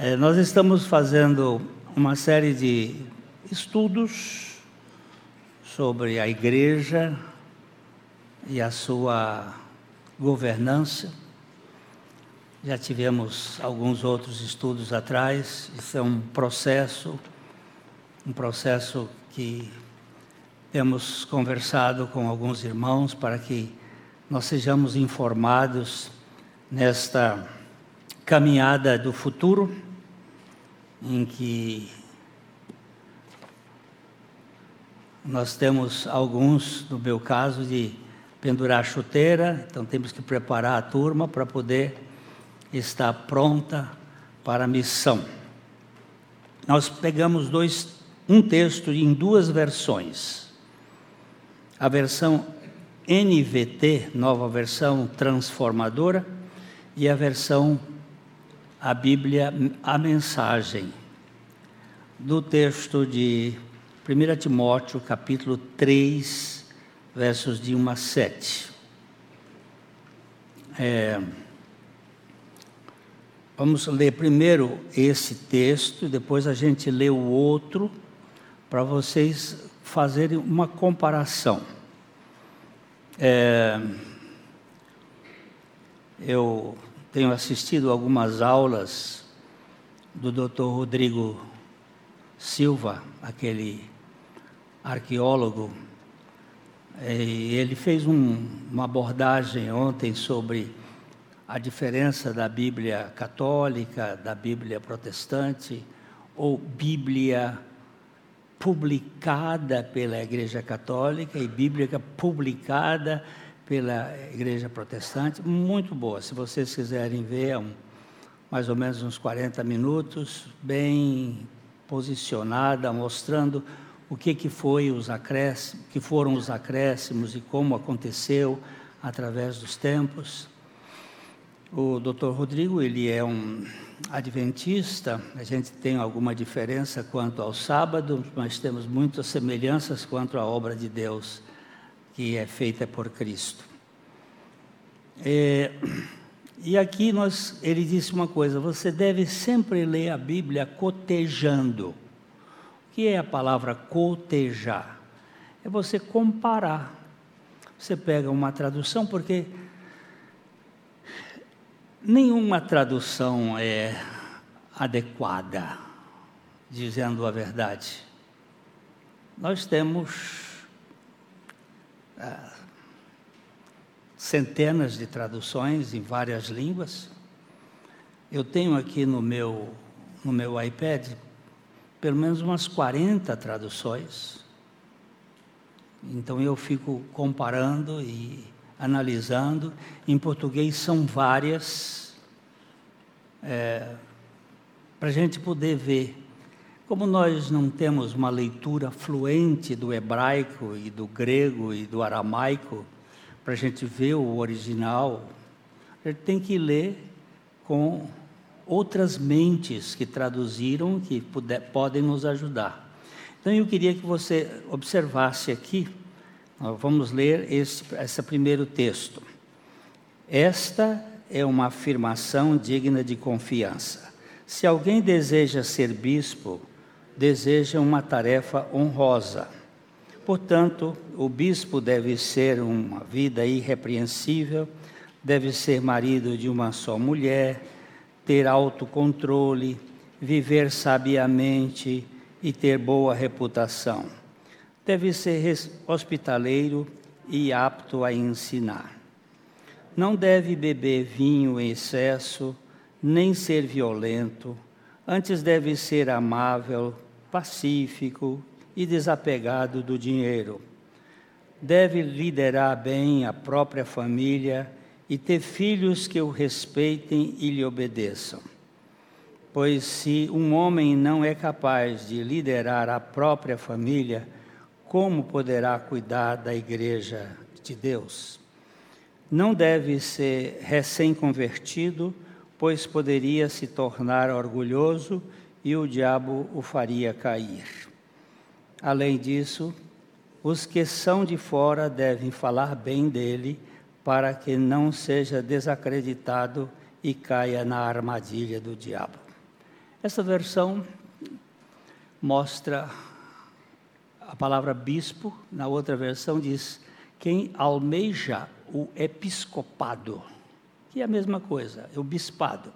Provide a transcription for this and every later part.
É, nós estamos fazendo uma série de estudos sobre a igreja e a sua governança. Já tivemos alguns outros estudos atrás, isso é um processo, um processo que temos conversado com alguns irmãos para que nós sejamos informados nesta caminhada do futuro em que nós temos alguns, no meu caso, de pendurar chuteira, então temos que preparar a turma para poder estar pronta para a missão. Nós pegamos dois, um texto em duas versões. A versão NVT, nova versão transformadora, e a versão a Bíblia, a mensagem do texto de 1 Timóteo, capítulo 3, versos de 1 a 7. É, vamos ler primeiro esse texto, depois a gente lê o outro, para vocês fazerem uma comparação. É, eu tenho assistido algumas aulas do Dr. Rodrigo Silva, aquele arqueólogo, e ele fez um, uma abordagem ontem sobre a diferença da Bíblia católica, da Bíblia protestante, ou Bíblia publicada pela Igreja Católica e Bíblia publicada pela Igreja Protestante, muito boa. Se vocês quiserem ver, é um, mais ou menos uns 40 minutos, bem posicionada, mostrando o que, que foi os acréscimos, que foram os acréscimos e como aconteceu através dos tempos. O Dr. Rodrigo, ele é um adventista, a gente tem alguma diferença quanto ao sábado, mas temos muitas semelhanças quanto à obra de Deus que é feita por Cristo. É, e aqui nós, ele disse uma coisa: você deve sempre ler a Bíblia cotejando. O que é a palavra cotejar? É você comparar. Você pega uma tradução, porque nenhuma tradução é adequada, dizendo a verdade. Nós temos ah, centenas de traduções em várias línguas. Eu tenho aqui no meu, no meu iPad pelo menos umas 40 traduções. Então eu fico comparando e analisando. Em português são várias, é, para a gente poder ver como nós não temos uma leitura fluente do hebraico e do grego e do aramaico, para a gente ver o original, a gente tem que ler com outras mentes que traduziram, que puder, podem nos ajudar. Então eu queria que você observasse aqui, vamos ler esse, esse primeiro texto. Esta é uma afirmação digna de confiança. Se alguém deseja ser bispo, deseja uma tarefa honrosa. Portanto, o bispo deve ser uma vida irrepreensível, deve ser marido de uma só mulher, ter autocontrole, viver sabiamente e ter boa reputação. Deve ser hospitaleiro e apto a ensinar. Não deve beber vinho em excesso, nem ser violento, antes deve ser amável, pacífico e desapegado do dinheiro. Deve liderar bem a própria família e ter filhos que o respeitem e lhe obedeçam. Pois se um homem não é capaz de liderar a própria família, como poderá cuidar da igreja de Deus? Não deve ser recém-convertido, pois poderia se tornar orgulhoso e o diabo o faria cair. Além disso, os que são de fora devem falar bem dele, para que não seja desacreditado e caia na armadilha do diabo. Essa versão mostra a palavra bispo, na outra versão diz quem almeja o episcopado, que é a mesma coisa, é o bispado.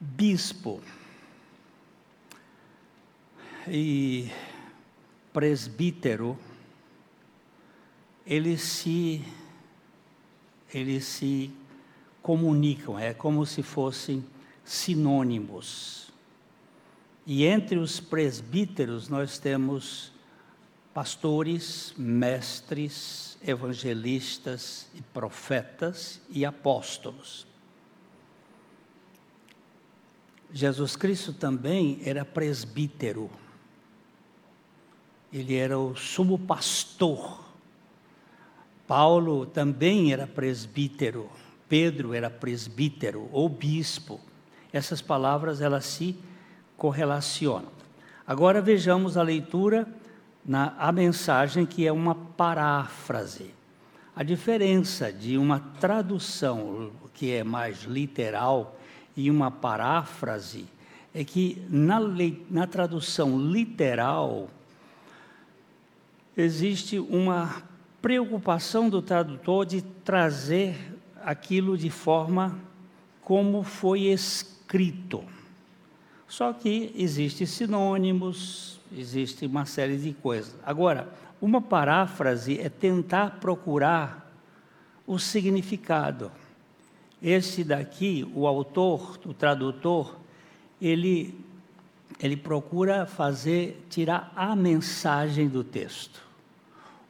Bispo e presbítero, eles se, eles se comunicam, é como se fossem sinônimos. E entre os presbíteros nós temos pastores, mestres, evangelistas e profetas e apóstolos. Jesus Cristo também era presbítero. Ele era o sumo pastor. Paulo também era presbítero. Pedro era presbítero ou bispo. Essas palavras elas se correlacionam. Agora vejamos a leitura na a mensagem que é uma paráfrase. A diferença de uma tradução que é mais literal e uma paráfrase é que na, na tradução literal existe uma preocupação do tradutor de trazer aquilo de forma como foi escrito. Só que existem sinônimos, existe uma série de coisas. Agora, uma paráfrase é tentar procurar o significado. Esse daqui, o autor, o tradutor, ele ele procura fazer tirar a mensagem do texto.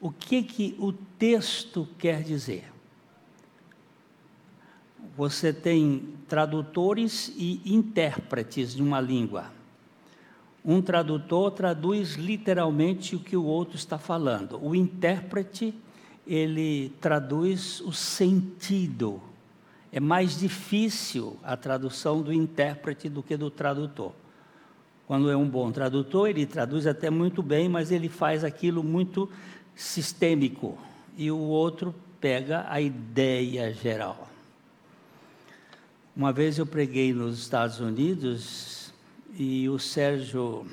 O que que o texto quer dizer? você tem tradutores e intérpretes de uma língua. Um tradutor traduz literalmente o que o outro está falando. O intérprete, ele traduz o sentido. É mais difícil a tradução do intérprete do que do tradutor. Quando é um bom tradutor, ele traduz até muito bem, mas ele faz aquilo muito sistêmico. E o outro pega a ideia geral. Uma vez eu preguei nos Estados Unidos e o Sérgio,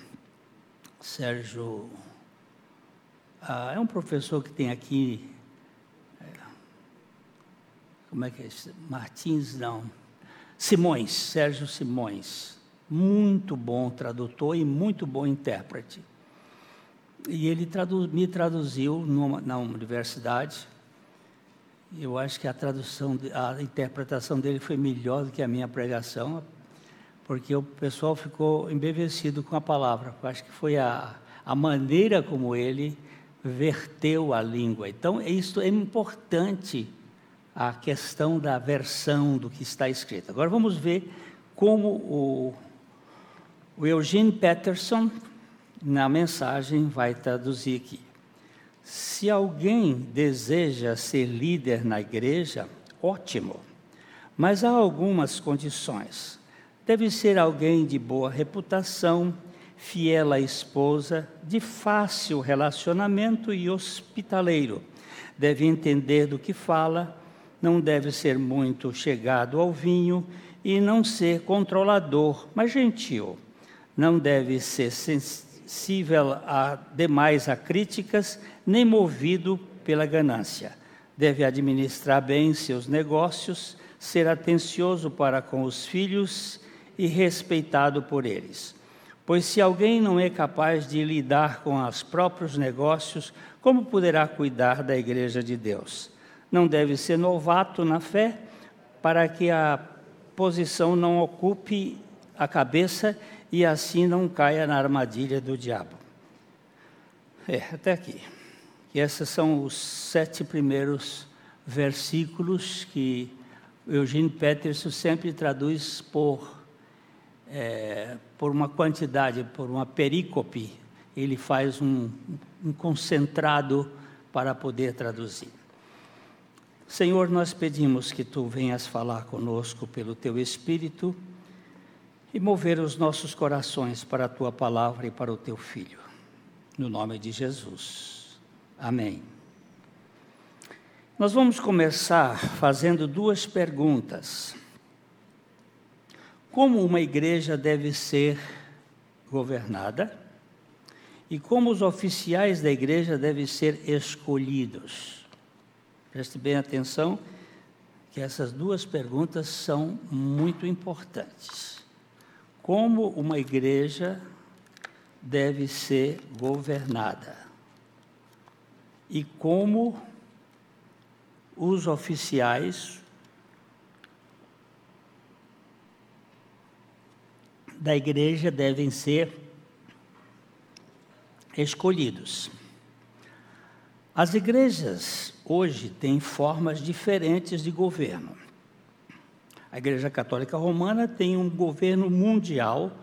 Sérgio, ah, é um professor que tem aqui, é, como é que é? Martins, não, Simões, Sérgio Simões, muito bom tradutor e muito bom intérprete. E ele tradu me traduziu numa, na universidade eu acho que a tradução, a interpretação dele foi melhor do que a minha pregação, porque o pessoal ficou embevecido com a palavra. Eu acho que foi a, a maneira como ele verteu a língua. Então, isso é importante, a questão da versão do que está escrito. Agora vamos ver como o, o Eugene Peterson, na mensagem, vai traduzir aqui. Se alguém deseja ser líder na igreja, ótimo, mas há algumas condições. Deve ser alguém de boa reputação, fiel à esposa, de fácil relacionamento e hospitaleiro. Deve entender do que fala, não deve ser muito chegado ao vinho e não ser controlador, mas gentil. Não deve ser sensível a demais a críticas, nem movido pela ganância. Deve administrar bem seus negócios, ser atencioso para com os filhos e respeitado por eles. Pois se alguém não é capaz de lidar com os próprios negócios, como poderá cuidar da igreja de Deus? Não deve ser novato na fé, para que a posição não ocupe a cabeça e assim não caia na armadilha do diabo. É, até aqui. E esses são os sete primeiros versículos que Eugene Peterson sempre traduz por, é, por uma quantidade, por uma perícope. Ele faz um, um concentrado para poder traduzir. Senhor, nós pedimos que tu venhas falar conosco pelo teu Espírito e mover os nossos corações para a tua palavra e para o teu filho. No nome de Jesus. Amém. Nós vamos começar fazendo duas perguntas. como uma igreja deve ser governada e como os oficiais da igreja devem ser escolhidos. Preste bem atenção que essas duas perguntas são muito importantes. Como uma igreja deve ser governada? E como os oficiais da igreja devem ser escolhidos. As igrejas hoje têm formas diferentes de governo. A Igreja Católica Romana tem um governo mundial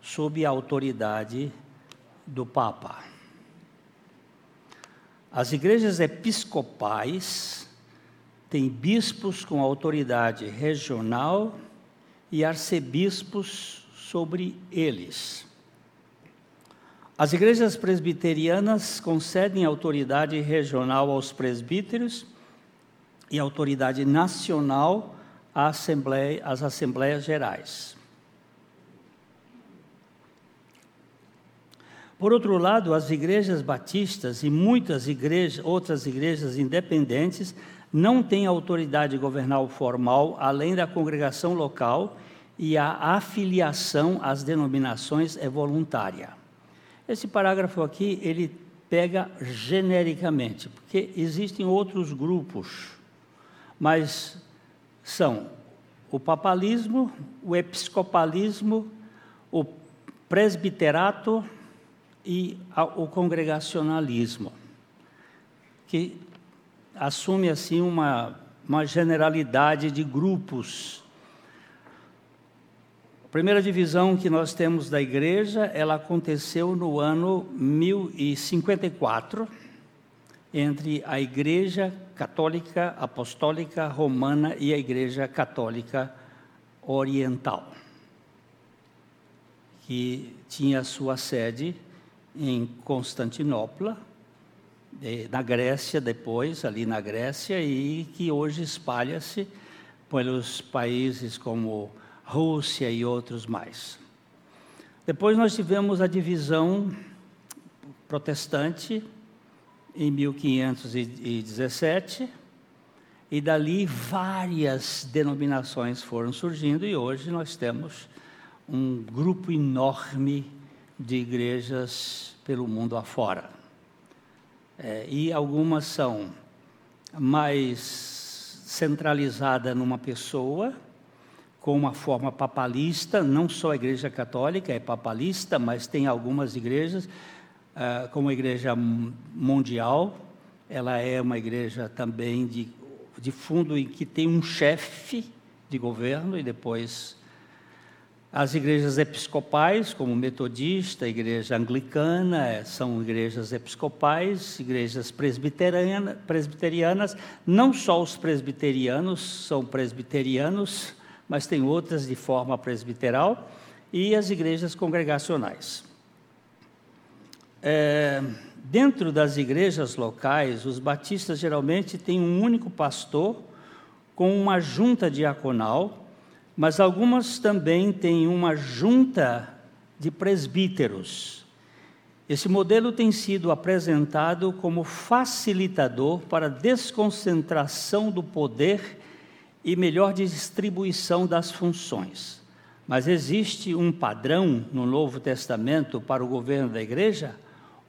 sob a autoridade do Papa. As igrejas episcopais têm bispos com autoridade regional e arcebispos sobre eles. As igrejas presbiterianas concedem autoridade regional aos presbíteros e autoridade nacional assembleia, às assembleias gerais. Por outro lado, as igrejas batistas e muitas igrejas, outras igrejas independentes não têm autoridade governal formal além da congregação local e a afiliação às denominações é voluntária. Esse parágrafo aqui, ele pega genericamente, porque existem outros grupos, mas são o papalismo, o episcopalismo, o presbiterato e o congregacionalismo, que assume assim uma, uma generalidade de grupos. Primeira divisão que nós temos da igreja, ela aconteceu no ano 1054, entre a Igreja Católica Apostólica Romana e a Igreja Católica Oriental, que tinha sua sede em Constantinopla, na Grécia depois, ali na Grécia, e que hoje espalha-se pelos países como Rússia e outros mais. Depois nós tivemos a divisão protestante em 1517 e dali várias denominações foram surgindo e hoje nós temos um grupo enorme de igrejas pelo mundo afora. É, e algumas são mais centralizadas numa pessoa, com uma forma papalista, não só a Igreja Católica é papalista, mas tem algumas igrejas, uh, como Igreja Mundial, ela é uma igreja também de, de fundo em que tem um chefe de governo e depois as igrejas episcopais, como metodista, igreja anglicana, eh, são igrejas episcopais, igrejas presbiteriana, presbiterianas, não só os presbiterianos são presbiterianos, mas tem outras de forma presbiteral, e as igrejas congregacionais. É, dentro das igrejas locais, os batistas geralmente têm um único pastor com uma junta diaconal, mas algumas também têm uma junta de presbíteros. Esse modelo tem sido apresentado como facilitador para desconcentração do poder e melhor distribuição das funções. Mas existe um padrão no Novo Testamento para o governo da igreja?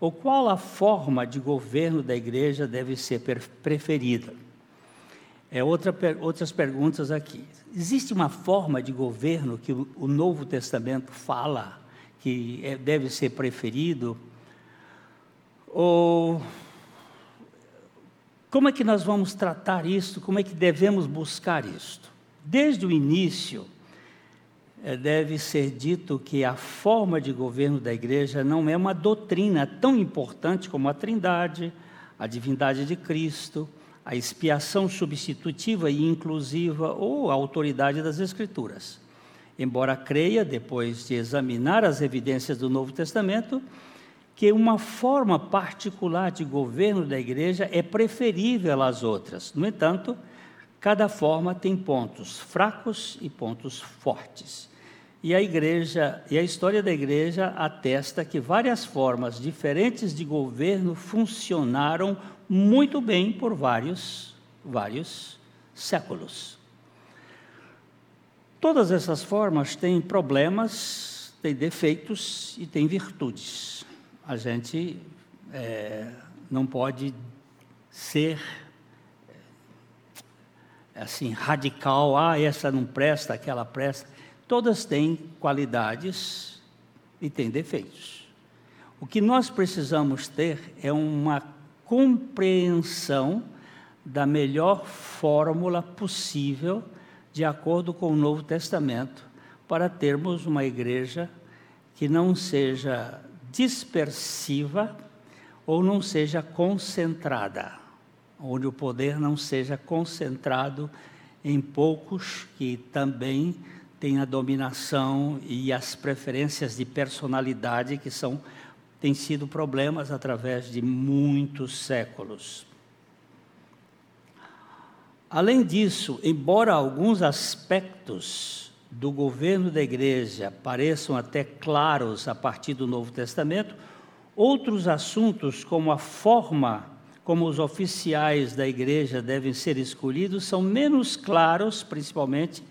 Ou qual a forma de governo da igreja deve ser preferida? É outra, outras perguntas aqui. Existe uma forma de governo que o Novo Testamento fala que é, deve ser preferido? Ou como é que nós vamos tratar isso? Como é que devemos buscar isto? Desde o início, deve ser dito que a forma de governo da igreja não é uma doutrina tão importante como a Trindade, a divindade de Cristo, a expiação substitutiva e inclusiva ou a autoridade das Escrituras. Embora creia, depois de examinar as evidências do Novo Testamento, que uma forma particular de governo da igreja é preferível às outras. No entanto, cada forma tem pontos fracos e pontos fortes. E a igreja, e a história da igreja atesta que várias formas diferentes de governo funcionaram muito bem por vários, vários séculos. Todas essas formas têm problemas, têm defeitos e têm virtudes. A gente é, não pode ser assim radical, ah, essa não presta, aquela presta. Todas têm qualidades e têm defeitos. O que nós precisamos ter é uma compreensão da melhor fórmula possível, de acordo com o Novo Testamento, para termos uma igreja que não seja dispersiva ou não seja concentrada, onde o poder não seja concentrado em poucos que também têm a dominação e as preferências de personalidade que são têm sido problemas através de muitos séculos. Além disso, embora alguns aspectos do governo da igreja pareçam até claros a partir do Novo Testamento, outros assuntos, como a forma como os oficiais da igreja devem ser escolhidos, são menos claros, principalmente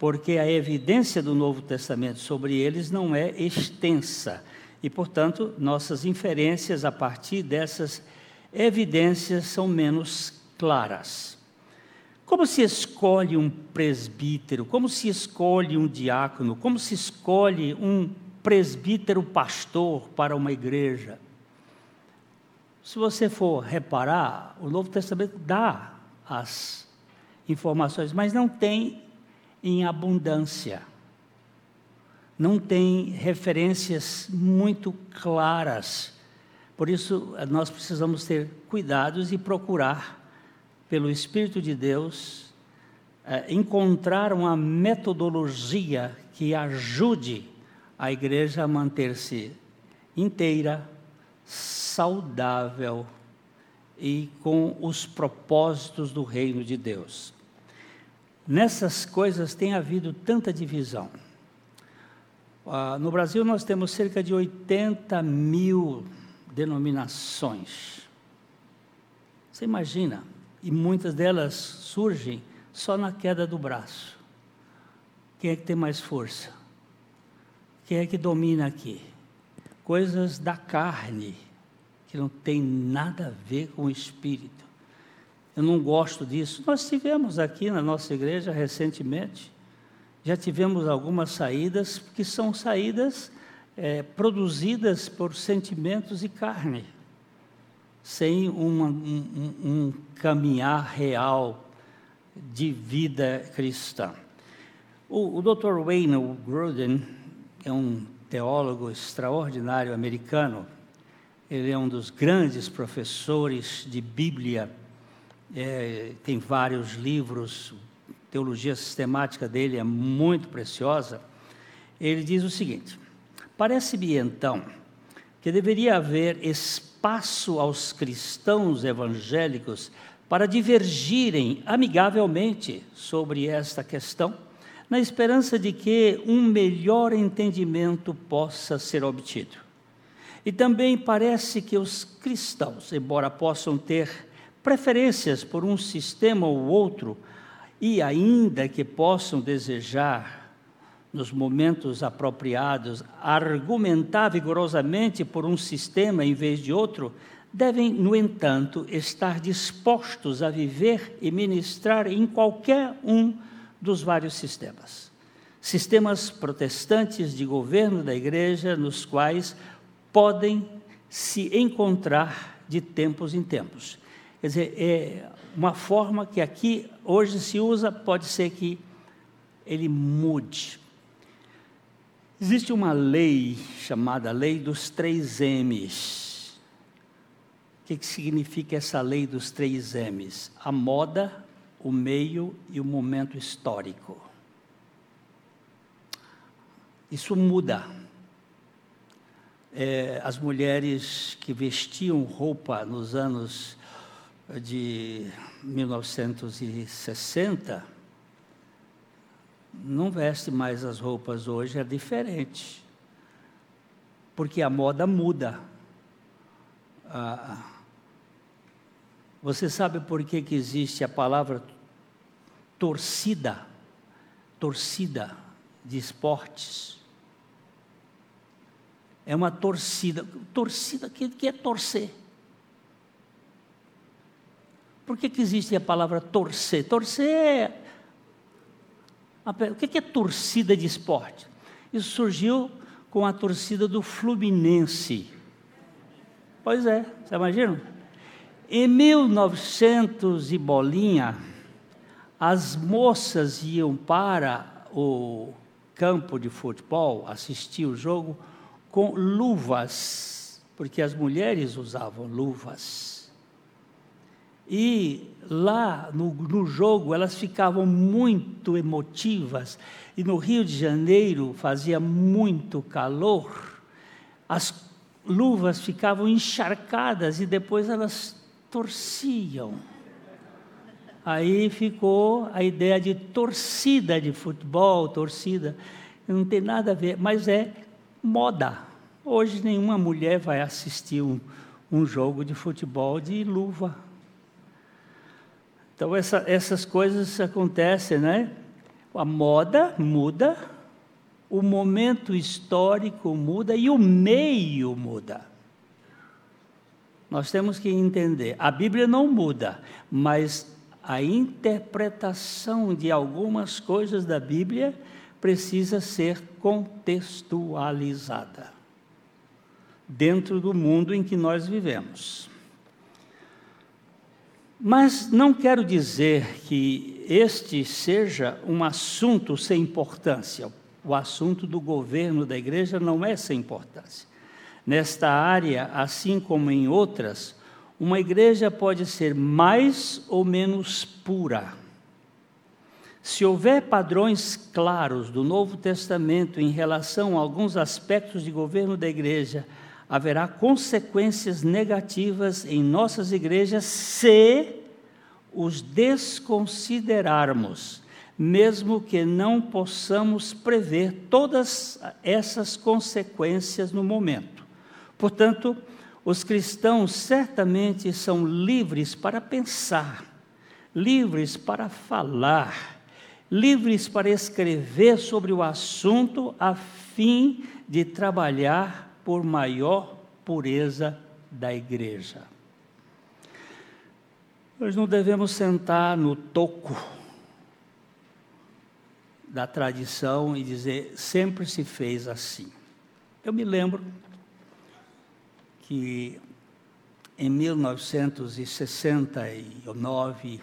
porque a evidência do Novo Testamento sobre eles não é extensa. E, portanto, nossas inferências a partir dessas evidências são menos claras. Como se escolhe um presbítero? Como se escolhe um diácono? Como se escolhe um presbítero pastor para uma igreja? Se você for reparar, o Novo Testamento dá as informações, mas não tem em abundância. Não tem referências muito claras. Por isso, nós precisamos ter cuidados e procurar pelo Espírito de Deus, é, encontrar uma metodologia que ajude a igreja a manter-se inteira, saudável e com os propósitos do reino de Deus. Nessas coisas tem havido tanta divisão. Ah, no Brasil nós temos cerca de 80 mil denominações. Você imagina, e muitas delas surgem só na queda do braço. Quem é que tem mais força? Quem é que domina aqui? Coisas da carne, que não tem nada a ver com o espírito. Eu não gosto disso. Nós tivemos aqui na nossa igreja recentemente, já tivemos algumas saídas que são saídas é, produzidas por sentimentos e carne sem uma, um, um caminhar real de vida cristã. O, o Dr. Wayne Gruden é um teólogo extraordinário americano. Ele é um dos grandes professores de Bíblia. É, tem vários livros. A teologia sistemática dele é muito preciosa. Ele diz o seguinte: Parece-me então que deveria haver espaço aos cristãos evangélicos para divergirem amigavelmente sobre esta questão, na esperança de que um melhor entendimento possa ser obtido. E também parece que os cristãos, embora possam ter preferências por um sistema ou outro, e ainda que possam desejar nos momentos apropriados, argumentar vigorosamente por um sistema em vez de outro, devem, no entanto, estar dispostos a viver e ministrar em qualquer um dos vários sistemas. Sistemas protestantes de governo da igreja, nos quais podem se encontrar de tempos em tempos. Quer dizer, é uma forma que aqui hoje se usa, pode ser que ele mude, Existe uma lei chamada Lei dos Três M's. O que, que significa essa lei dos três M's? A moda, o meio e o momento histórico. Isso muda. É, as mulheres que vestiam roupa nos anos de 1960 não veste mais as roupas hoje, é diferente. Porque a moda muda. Ah, você sabe por que, que existe a palavra torcida? Torcida de esportes. É uma torcida. Torcida, o que, que é torcer? Por que, que existe a palavra torcer? Torcer é. O que é torcida de esporte? Isso surgiu com a torcida do Fluminense. Pois é, você imagina? Em 1900 e bolinha, as moças iam para o campo de futebol assistir o jogo com luvas, porque as mulheres usavam luvas. E lá no, no, jogo elas ficavam muito emotivas. E no Rio de Janeiro fazia muito calor. As luvas ficavam encharcadas e depois elas torciam. Aí ficou a ideia de torcida de futebol, torcida. Não tem nada a ver, mas é moda. Hoje nenhuma mulher vai assistir um, um jogo de futebol de luva então, essa, essas coisas acontecem, né? A moda muda, o momento histórico muda e o meio muda. Nós temos que entender: a Bíblia não muda, mas a interpretação de algumas coisas da Bíblia precisa ser contextualizada dentro do mundo em que nós vivemos. Mas não quero dizer que este seja um assunto sem importância. O assunto do governo da igreja não é sem importância. Nesta área, assim como em outras, uma igreja pode ser mais ou menos pura. Se houver padrões claros do Novo Testamento em relação a alguns aspectos de governo da igreja, haverá consequências negativas em nossas igrejas se os desconsiderarmos, mesmo que não possamos prever todas essas consequências no momento. Portanto, os cristãos certamente são livres para pensar, livres para falar, livres para escrever sobre o assunto a fim de trabalhar por maior pureza da igreja. Nós não devemos sentar no toco da tradição e dizer sempre se fez assim. Eu me lembro que em 1969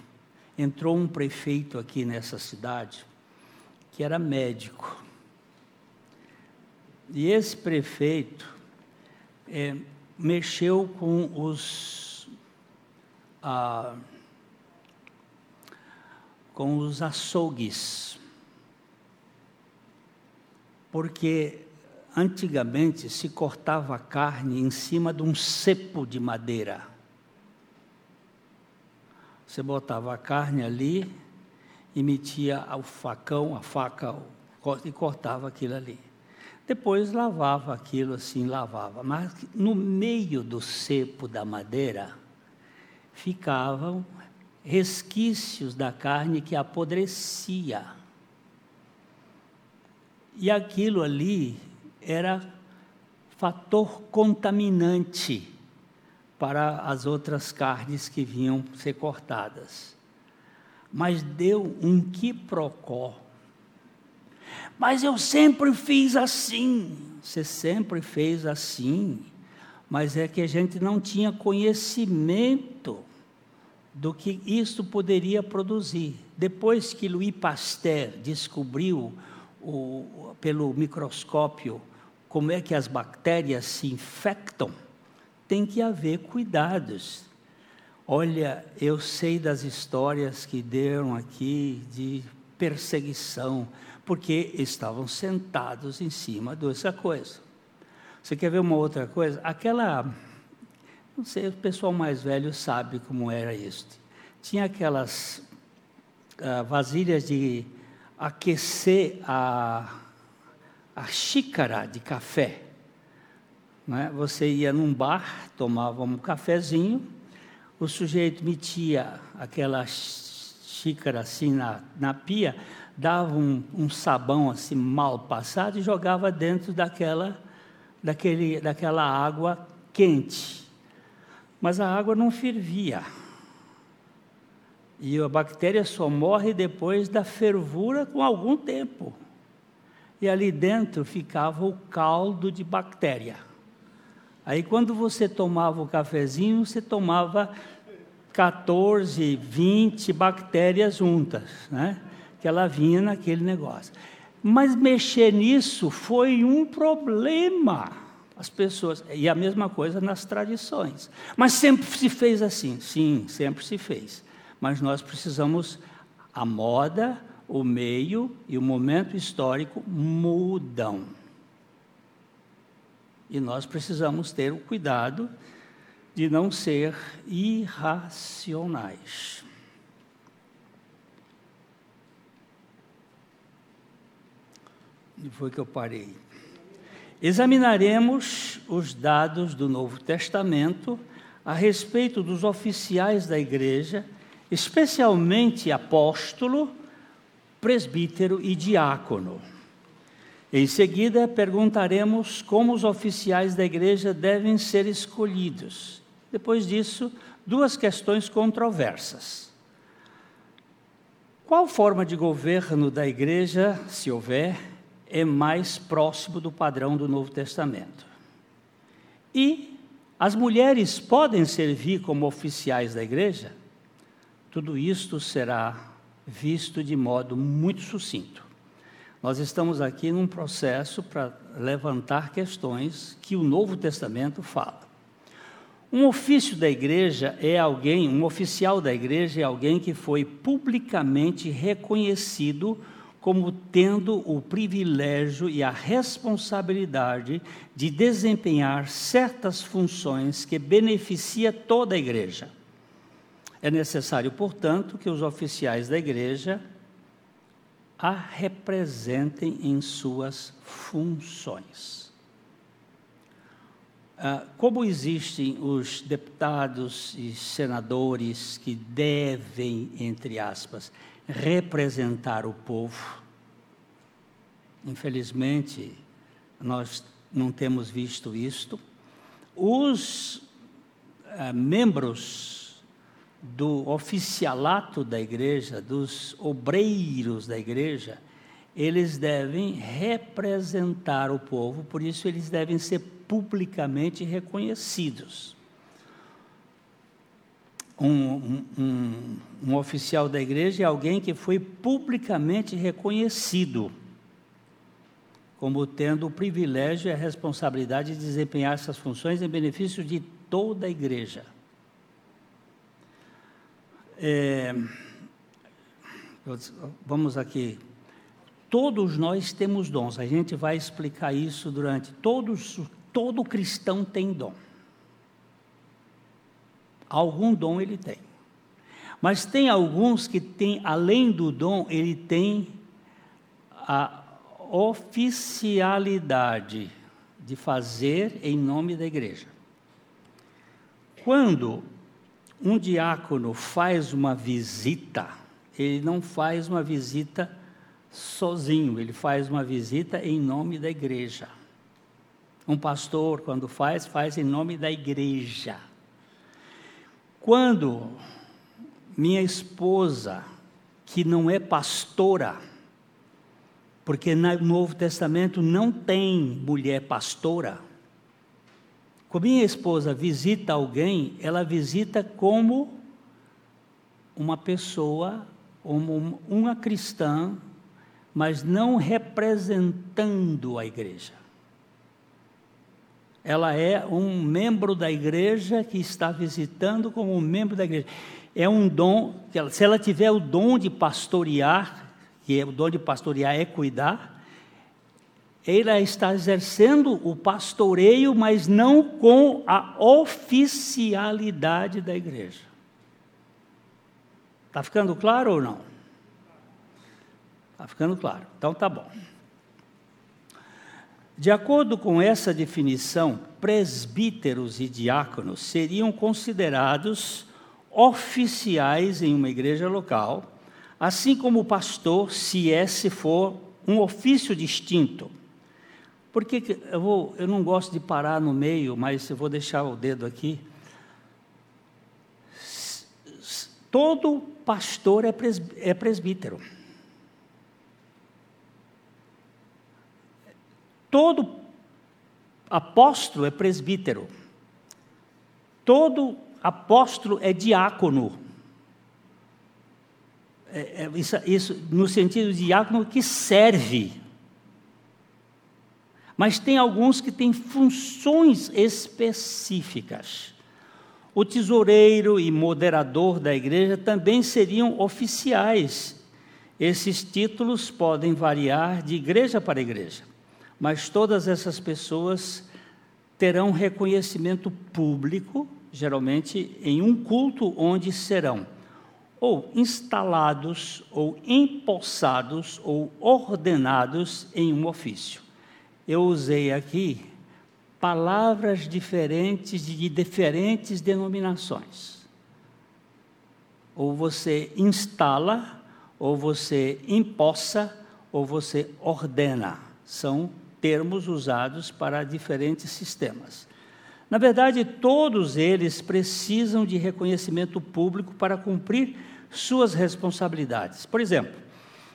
entrou um prefeito aqui nessa cidade que era médico. E esse prefeito é, mexeu com os ah, com os açougues. Porque antigamente se cortava carne em cima de um cepo de madeira. Você botava a carne ali e metia o facão, a faca e cortava aquilo ali. Depois lavava aquilo assim, lavava. Mas no meio do cepo da madeira, ficavam resquícios da carne que apodrecia. E aquilo ali era fator contaminante para as outras carnes que vinham ser cortadas. Mas deu um quiprocó. Mas eu sempre fiz assim. Você sempre fez assim. Mas é que a gente não tinha conhecimento do que isso poderia produzir. Depois que Louis Pasteur descobriu o, pelo microscópio como é que as bactérias se infectam, tem que haver cuidados. Olha, eu sei das histórias que deram aqui de perseguição, porque estavam sentados em cima dessa coisa. Você quer ver uma outra coisa? Aquela não sei, o pessoal mais velho sabe como era isso. Tinha aquelas uh, vasilhas de aquecer a, a xícara de café. Né? Você ia num bar, tomava um cafezinho, o sujeito metia aquela xícara assim na, na pia, dava um, um sabão assim mal passado e jogava dentro daquela, daquele, daquela água quente. Mas a água não fervia. E a bactéria só morre depois da fervura com algum tempo. E ali dentro ficava o caldo de bactéria. Aí quando você tomava o cafezinho, você tomava 14, 20 bactérias juntas, né? Ela vinha naquele negócio. Mas mexer nisso foi um problema. As pessoas, e a mesma coisa nas tradições. Mas sempre se fez assim, sim, sempre se fez. Mas nós precisamos, a moda, o meio e o momento histórico mudam. E nós precisamos ter o cuidado de não ser irracionais. Foi que eu parei. Examinaremos os dados do Novo Testamento a respeito dos oficiais da igreja, especialmente apóstolo, presbítero e diácono. Em seguida, perguntaremos como os oficiais da igreja devem ser escolhidos depois disso, duas questões controversas. Qual forma de governo da igreja, se houver, é mais próximo do padrão do Novo Testamento? E as mulheres podem servir como oficiais da igreja? Tudo isto será visto de modo muito sucinto. Nós estamos aqui num processo para levantar questões que o Novo Testamento fala. Um ofício da igreja é alguém, um oficial da igreja é alguém que foi publicamente reconhecido como tendo o privilégio e a responsabilidade de desempenhar certas funções que beneficia toda a igreja. É necessário, portanto, que os oficiais da igreja a representem em suas funções. Ah, como existem os deputados e senadores que devem, entre aspas, representar o povo, infelizmente, nós não temos visto isto. Os uh, membros do oficialato da igreja, dos obreiros da igreja, eles devem representar o povo, por isso eles devem ser publicamente reconhecidos. Um, um, um, oficial da igreja é alguém que foi publicamente reconhecido como tendo o privilégio e a responsabilidade de desempenhar essas funções em benefício de toda a igreja. É, vamos aqui Todos nós temos dons. A gente vai explicar isso durante todos. Todo cristão tem dom. Algum dom ele tem. Mas tem alguns que têm, além do dom, ele tem a oficialidade de fazer em nome da igreja. Quando um diácono faz uma visita, ele não faz uma visita sozinho, ele faz uma visita em nome da igreja. Um pastor, quando faz, faz em nome da igreja. Quando minha esposa, que não é pastora, porque no Novo Testamento não tem mulher pastora, quando minha esposa visita alguém, ela visita como uma pessoa, uma cristã mas não representando a igreja. Ela é um membro da igreja que está visitando como um membro da igreja. É um dom, se ela tiver o dom de pastorear, que é, o dom de pastorear é cuidar, ela está exercendo o pastoreio, mas não com a oficialidade da igreja. Está ficando claro ou não? Está ficando claro? Então tá bom. De acordo com essa definição, presbíteros e diáconos seriam considerados oficiais em uma igreja local, assim como o pastor, se esse for um ofício distinto. Porque eu, vou, eu não gosto de parar no meio, mas eu vou deixar o dedo aqui. Todo pastor é, é presbítero. Todo apóstolo é presbítero. Todo apóstolo é diácono. É, é, isso, isso, no sentido de diácono que serve. Mas tem alguns que têm funções específicas. O tesoureiro e moderador da igreja também seriam oficiais. Esses títulos podem variar de igreja para igreja mas todas essas pessoas terão reconhecimento público, geralmente em um culto onde serão ou instalados, ou empossados, ou ordenados em um ofício. Eu usei aqui palavras diferentes de diferentes denominações. Ou você instala, ou você impossa, ou você ordena. São termos usados para diferentes sistemas. Na verdade, todos eles precisam de reconhecimento público para cumprir suas responsabilidades. Por exemplo,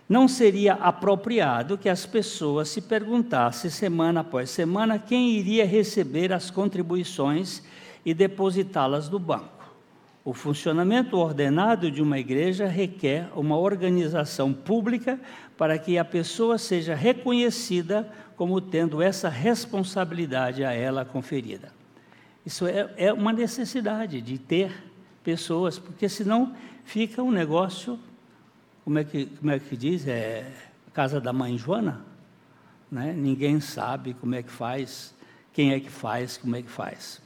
não seria apropriado que as pessoas se perguntassem semana após semana quem iria receber as contribuições e depositá-las no banco. O funcionamento ordenado de uma igreja requer uma organização pública para que a pessoa seja reconhecida como tendo essa responsabilidade a ela conferida. Isso é, é uma necessidade de ter pessoas, porque senão fica um negócio, como é que, como é que diz? É casa da mãe Joana? Né? Ninguém sabe como é que faz, quem é que faz, como é que faz.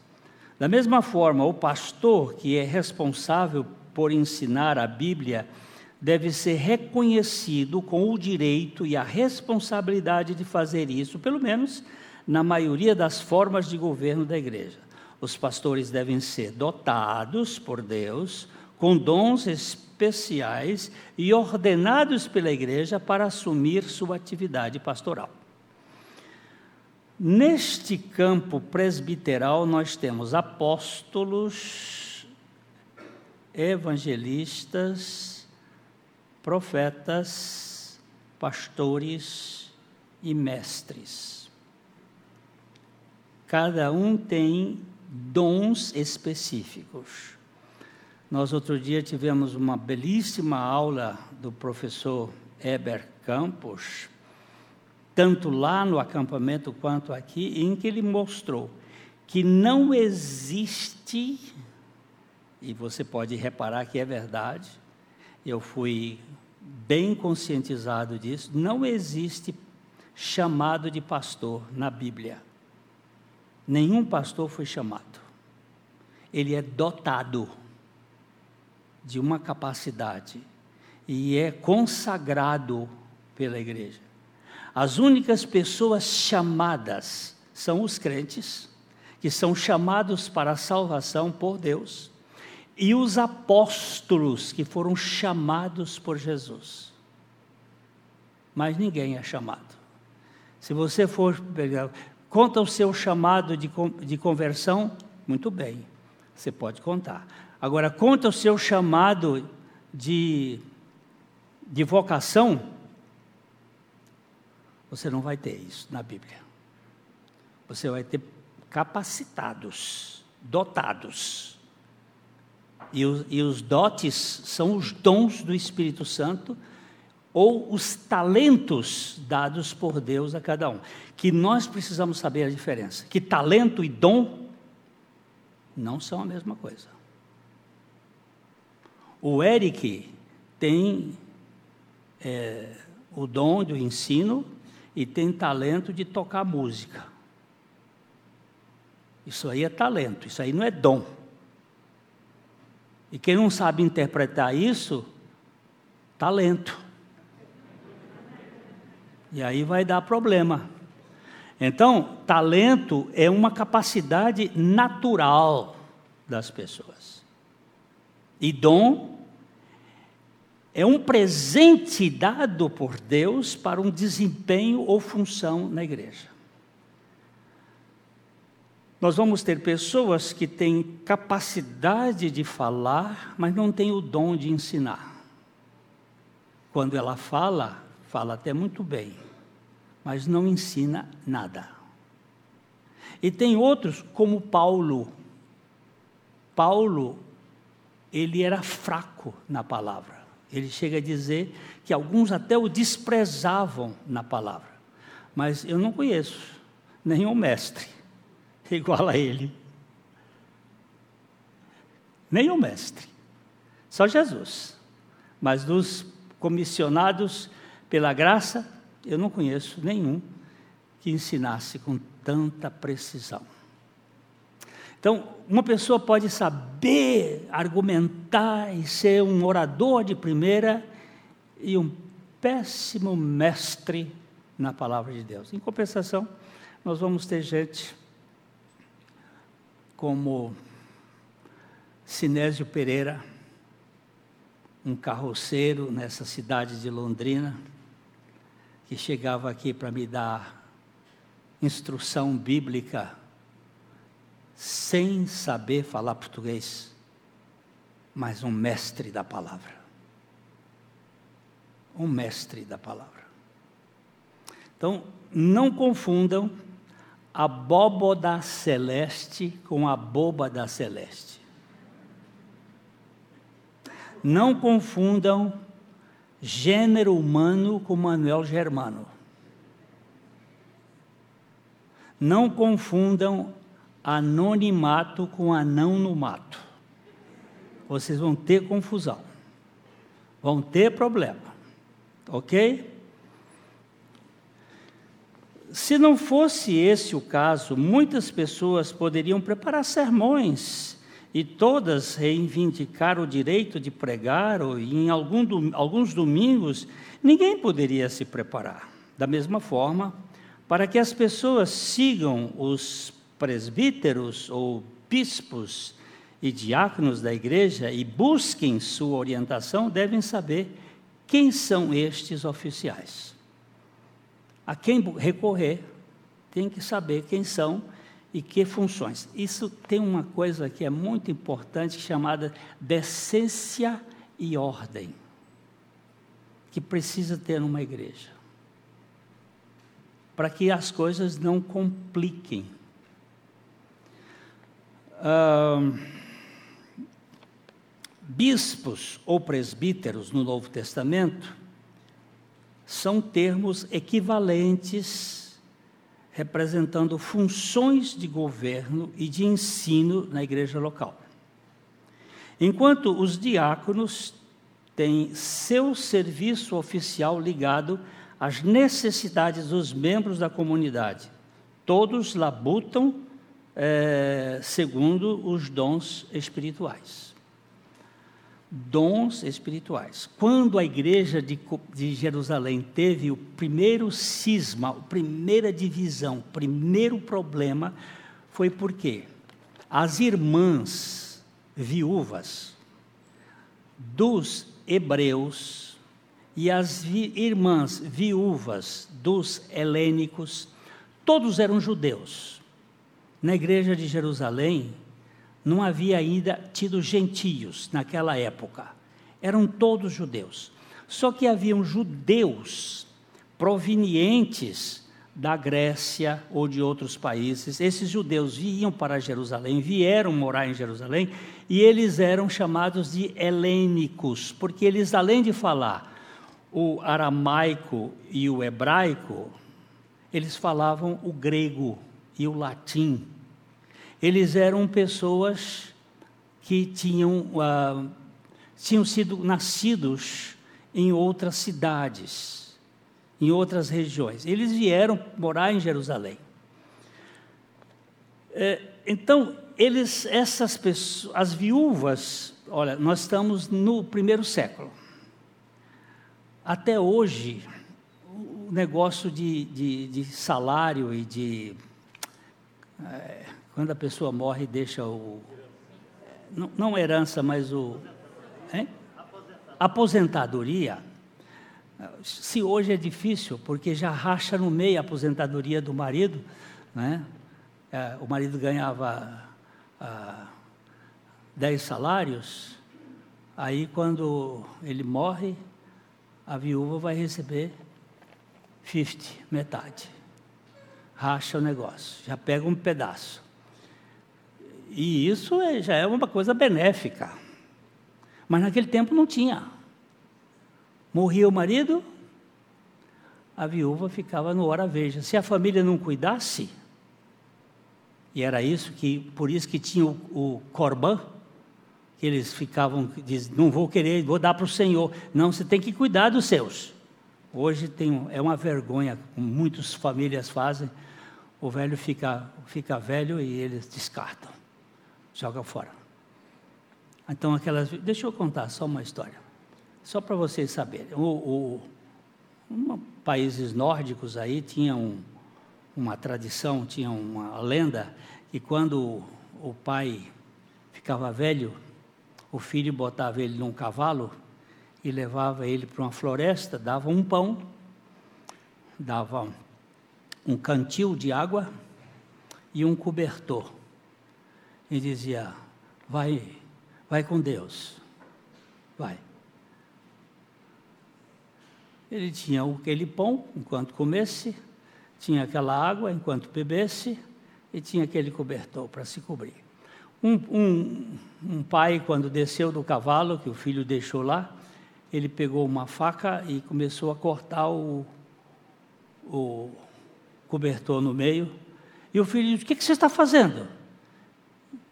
Da mesma forma, o pastor que é responsável por ensinar a Bíblia deve ser reconhecido com o direito e a responsabilidade de fazer isso, pelo menos na maioria das formas de governo da igreja. Os pastores devem ser dotados por Deus com dons especiais e ordenados pela igreja para assumir sua atividade pastoral. Neste campo presbiteral, nós temos apóstolos, evangelistas, profetas, pastores e mestres. Cada um tem dons específicos. Nós outro dia tivemos uma belíssima aula do professor Eber Campos, tanto lá no acampamento quanto aqui, em que ele mostrou que não existe, e você pode reparar que é verdade, eu fui bem conscientizado disso, não existe chamado de pastor na Bíblia. Nenhum pastor foi chamado. Ele é dotado de uma capacidade e é consagrado pela igreja. As únicas pessoas chamadas são os crentes, que são chamados para a salvação por Deus e os apóstolos que foram chamados por Jesus. Mas ninguém é chamado. Se você for pegar, conta o seu chamado de, de conversão, muito bem, você pode contar. Agora, conta o seu chamado de, de vocação, você não vai ter isso na Bíblia. Você vai ter capacitados, dotados e, e os dotes são os dons do Espírito Santo ou os talentos dados por Deus a cada um. Que nós precisamos saber a diferença. Que talento e dom não são a mesma coisa. O Eric tem é, o dom do ensino e tem talento de tocar música. Isso aí é talento, isso aí não é dom. E quem não sabe interpretar isso, talento. E aí vai dar problema. Então, talento é uma capacidade natural das pessoas. E dom é um presente dado por Deus para um desempenho ou função na igreja. Nós vamos ter pessoas que têm capacidade de falar, mas não têm o dom de ensinar. Quando ela fala, fala até muito bem, mas não ensina nada. E tem outros, como Paulo. Paulo, ele era fraco na palavra. Ele chega a dizer que alguns até o desprezavam na palavra. Mas eu não conheço nenhum mestre igual a ele. Nenhum mestre. Só Jesus. Mas dos comissionados pela graça, eu não conheço nenhum que ensinasse com tanta precisão. Então, uma pessoa pode saber argumentar e ser um orador de primeira e um péssimo mestre na palavra de Deus. Em compensação, nós vamos ter gente como Sinésio Pereira, um carroceiro nessa cidade de Londrina, que chegava aqui para me dar instrução bíblica sem saber falar português, mas um mestre da palavra. Um mestre da palavra. Então, não confundam a bóboda celeste com a boba da celeste. Não confundam gênero humano com Manuel Germano. Não confundam anonimato com anão no mato. Vocês vão ter confusão. Vão ter problema. Ok? Se não fosse esse o caso, muitas pessoas poderiam preparar sermões e todas reivindicar o direito de pregar, ou em algum, alguns domingos, ninguém poderia se preparar. Da mesma forma, para que as pessoas sigam os presbíteros ou bispos e diáconos da igreja e busquem sua orientação, devem saber quem são estes oficiais. A quem recorrer, tem que saber quem são e que funções. Isso tem uma coisa que é muito importante chamada decência e ordem, que precisa ter numa igreja. Para que as coisas não compliquem bispos ou presbíteros no Novo Testamento são termos equivalentes representando funções de governo e de ensino na igreja local. Enquanto os diáconos têm seu serviço oficial ligado às necessidades dos membros da comunidade, todos labutam é, segundo os dons espirituais. Dons espirituais. Quando a igreja de, de Jerusalém teve o primeiro cisma, a primeira divisão, o primeiro problema, foi porque as irmãs viúvas dos hebreus e as vi irmãs viúvas dos helênicos, todos eram judeus na igreja de Jerusalém, não havia ainda tido gentios naquela época. Eram todos judeus. Só que haviam judeus provenientes da Grécia ou de outros países. Esses judeus vinham para Jerusalém, vieram morar em Jerusalém, e eles eram chamados de helênicos, porque eles, além de falar o aramaico e o hebraico, eles falavam o grego e o latim. Eles eram pessoas que tinham, uh, tinham sido nascidos em outras cidades, em outras regiões. Eles vieram morar em Jerusalém. É, então, eles, essas pessoas, as viúvas, olha, nós estamos no primeiro século. Até hoje, o negócio de, de, de salário e de. É, quando a pessoa morre, deixa o. Não, não herança, mas o. Hein? Aposentadoria. Se hoje é difícil, porque já racha no meio a aposentadoria do marido, né? É, o marido ganhava ah, 10 salários, aí quando ele morre, a viúva vai receber 50, metade. Racha o negócio, já pega um pedaço. E isso é, já é uma coisa benéfica. Mas naquele tempo não tinha. Morria o marido, a viúva ficava no hora veja. Se a família não cuidasse, e era isso que, por isso que tinha o, o corban, que eles ficavam, diz, não vou querer, vou dar para o Senhor. Não, você tem que cuidar dos seus. Hoje tem, é uma vergonha, como muitas famílias fazem, o velho fica, fica velho e eles descartam, jogam fora. Então aquelas, deixa eu contar só uma história, só para vocês saberem. O, o um, países nórdicos aí tinham uma tradição, tinha uma lenda que quando o pai ficava velho, o filho botava ele num cavalo e levava ele para uma floresta, dava um pão, dava um cantil de água e um cobertor. E dizia: Vai, vai com Deus, vai. Ele tinha aquele pão enquanto comesse, tinha aquela água enquanto bebesse e tinha aquele cobertor para se cobrir. Um, um, um, pai, quando desceu do cavalo, que o filho deixou lá, ele pegou uma faca e começou a cortar o, o cobertor no meio. E o filho disse: O que, que você está fazendo?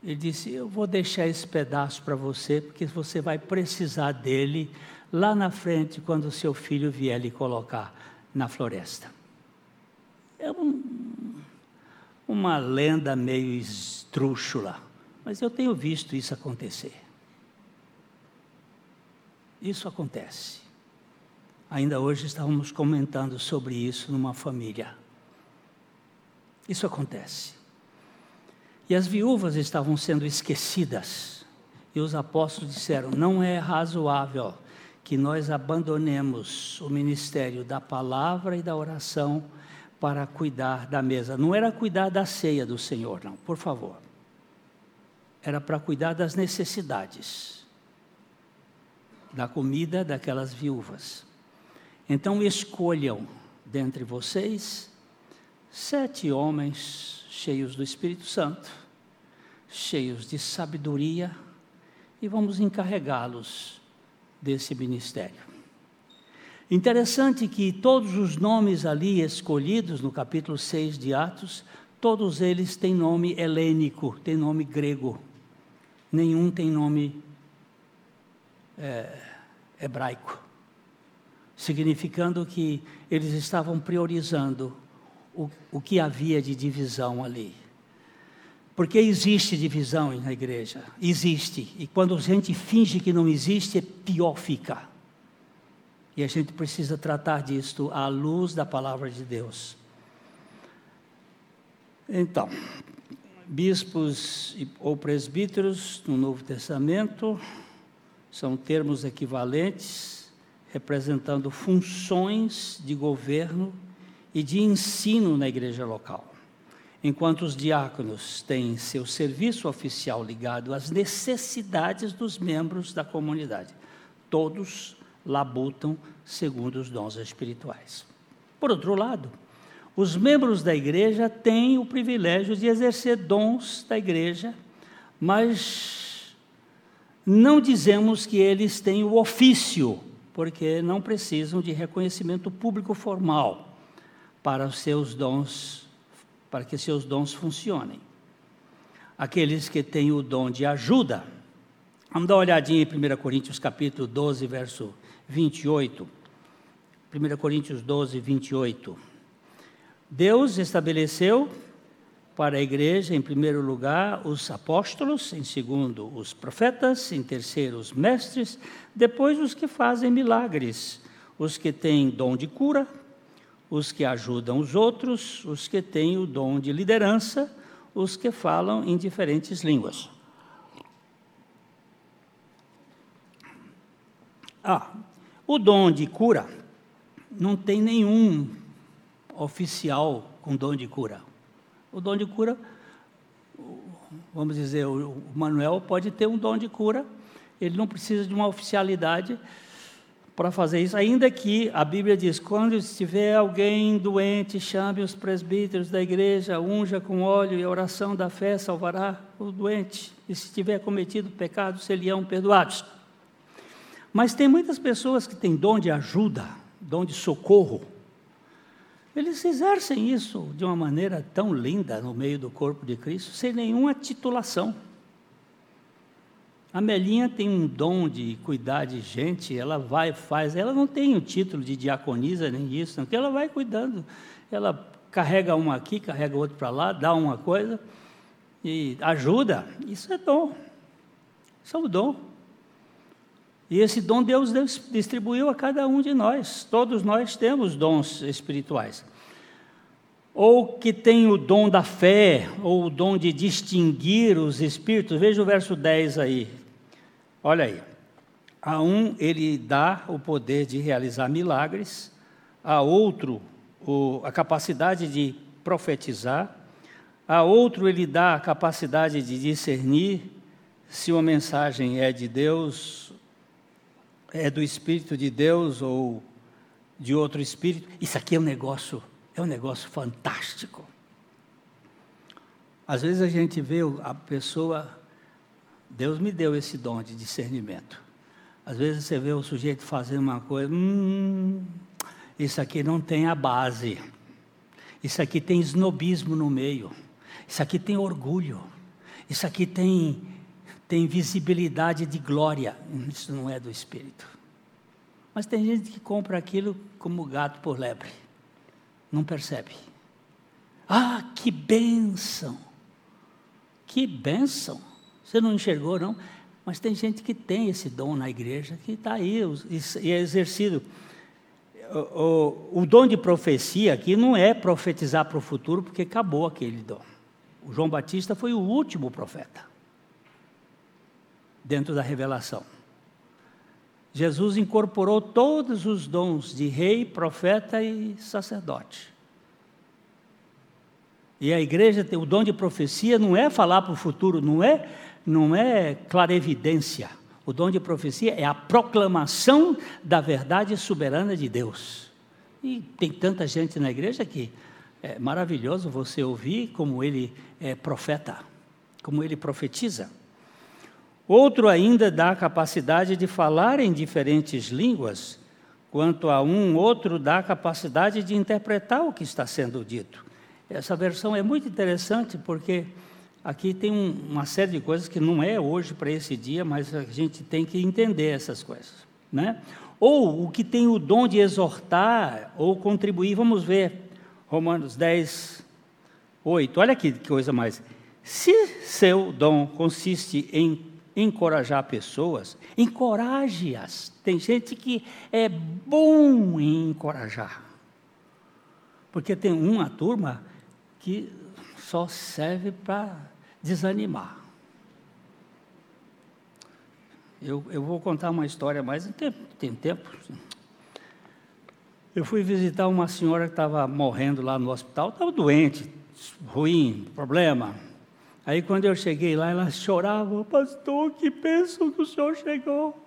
Ele disse: Eu vou deixar esse pedaço para você, porque você vai precisar dele lá na frente, quando o seu filho vier lhe colocar na floresta. É um, uma lenda meio estrúxula mas eu tenho visto isso acontecer. Isso acontece. Ainda hoje estávamos comentando sobre isso numa família. Isso acontece. E as viúvas estavam sendo esquecidas. E os apóstolos disseram: não é razoável que nós abandonemos o ministério da palavra e da oração para cuidar da mesa. Não era cuidar da ceia do Senhor, não, por favor era para cuidar das necessidades da comida daquelas viúvas. Então escolham dentre vocês sete homens cheios do Espírito Santo, cheios de sabedoria, e vamos encarregá-los desse ministério. Interessante que todos os nomes ali escolhidos no capítulo 6 de Atos, todos eles têm nome helênico, têm nome grego nenhum tem nome é, hebraico, significando que eles estavam priorizando o, o que havia de divisão ali. Porque existe divisão na igreja, existe. E quando a gente finge que não existe, é pior fica. E a gente precisa tratar disto à luz da palavra de Deus. Então, bispos ou presbíteros no Novo Testamento são termos equivalentes representando funções de governo e de ensino na igreja local. Enquanto os diáconos têm seu serviço oficial ligado às necessidades dos membros da comunidade, todos labutam segundo os dons espirituais. Por outro lado, os membros da igreja têm o privilégio de exercer dons da igreja, mas não dizemos que eles têm o ofício, porque não precisam de reconhecimento público formal para os seus dons, para que seus dons funcionem. Aqueles que têm o dom de ajuda. Vamos dar uma olhadinha em 1 Coríntios capítulo 12, verso 28. 1 Coríntios 12, 28. Deus estabeleceu para a igreja, em primeiro lugar, os apóstolos, em segundo, os profetas, em terceiro, os mestres, depois, os que fazem milagres, os que têm dom de cura, os que ajudam os outros, os que têm o dom de liderança, os que falam em diferentes línguas. Ah, o dom de cura não tem nenhum oficial com dom de cura. O dom de cura, vamos dizer, o Manuel pode ter um dom de cura, ele não precisa de uma oficialidade para fazer isso, ainda que a Bíblia diz: quando estiver alguém doente, chame os presbíteros da igreja, unja com óleo e a oração da fé salvará o doente, e se tiver cometido pecado, seriam perdoados. Mas tem muitas pessoas que têm dom de ajuda, dom de socorro. Eles exercem isso de uma maneira tão linda no meio do corpo de Cristo, sem nenhuma titulação. A Melinha tem um dom de cuidar de gente, ela vai, faz, ela não tem o título de diaconisa nem isso, porque ela vai cuidando. Ela carrega uma aqui, carrega outro para lá, dá uma coisa e ajuda. Isso é dom. Isso é um dom. E esse dom Deus distribuiu a cada um de nós. Todos nós temos dons espirituais. Ou que tem o dom da fé, ou o dom de distinguir os espíritos. Veja o verso 10 aí. Olha aí. A um ele dá o poder de realizar milagres, a outro o, a capacidade de profetizar, a outro ele dá a capacidade de discernir se uma mensagem é de Deus, é do Espírito de Deus ou de outro espírito. Isso aqui é um negócio, é um negócio fantástico. Às vezes a gente vê a pessoa Deus me deu esse dom de discernimento. Às vezes você vê o sujeito fazendo uma coisa, hum, isso aqui não tem a base. Isso aqui tem snobismo no meio. Isso aqui tem orgulho. Isso aqui tem, tem visibilidade de glória. Isso não é do Espírito. Mas tem gente que compra aquilo como gato por lebre. Não percebe. Ah, que bênção! Que bênção! Você não enxergou, não? Mas tem gente que tem esse dom na igreja, que está aí e é exercido. O, o, o, dom de profecia aqui não é profetizar para o futuro, porque acabou aquele dom. O João Batista foi o último profeta, dentro da revelação. Jesus incorporou todos os dons de rei, profeta e sacerdote. E a igreja tem o dom de profecia, não é falar para o futuro, não é não é clarevidência. O dom de profecia é a proclamação da verdade soberana de Deus. E tem tanta gente na igreja que é maravilhoso você ouvir como ele é profeta, como ele profetiza. Outro ainda dá a capacidade de falar em diferentes línguas, quanto a um outro dá a capacidade de interpretar o que está sendo dito. Essa versão é muito interessante porque aqui tem um, uma série de coisas que não é hoje para esse dia, mas a gente tem que entender essas coisas, né? Ou o que tem o dom de exortar ou contribuir, vamos ver, Romanos 10, 8. Olha aqui que coisa mais. Se seu dom consiste em encorajar pessoas, encoraje-as. Tem gente que é bom em encorajar. Porque tem uma turma que só serve para desanimar. Eu, eu vou contar uma história, mas tem, tem tempo. Eu fui visitar uma senhora que estava morrendo lá no hospital, estava doente, ruim, problema. Aí quando eu cheguei lá, ela chorava, pastor, que bênção que o senhor chegou.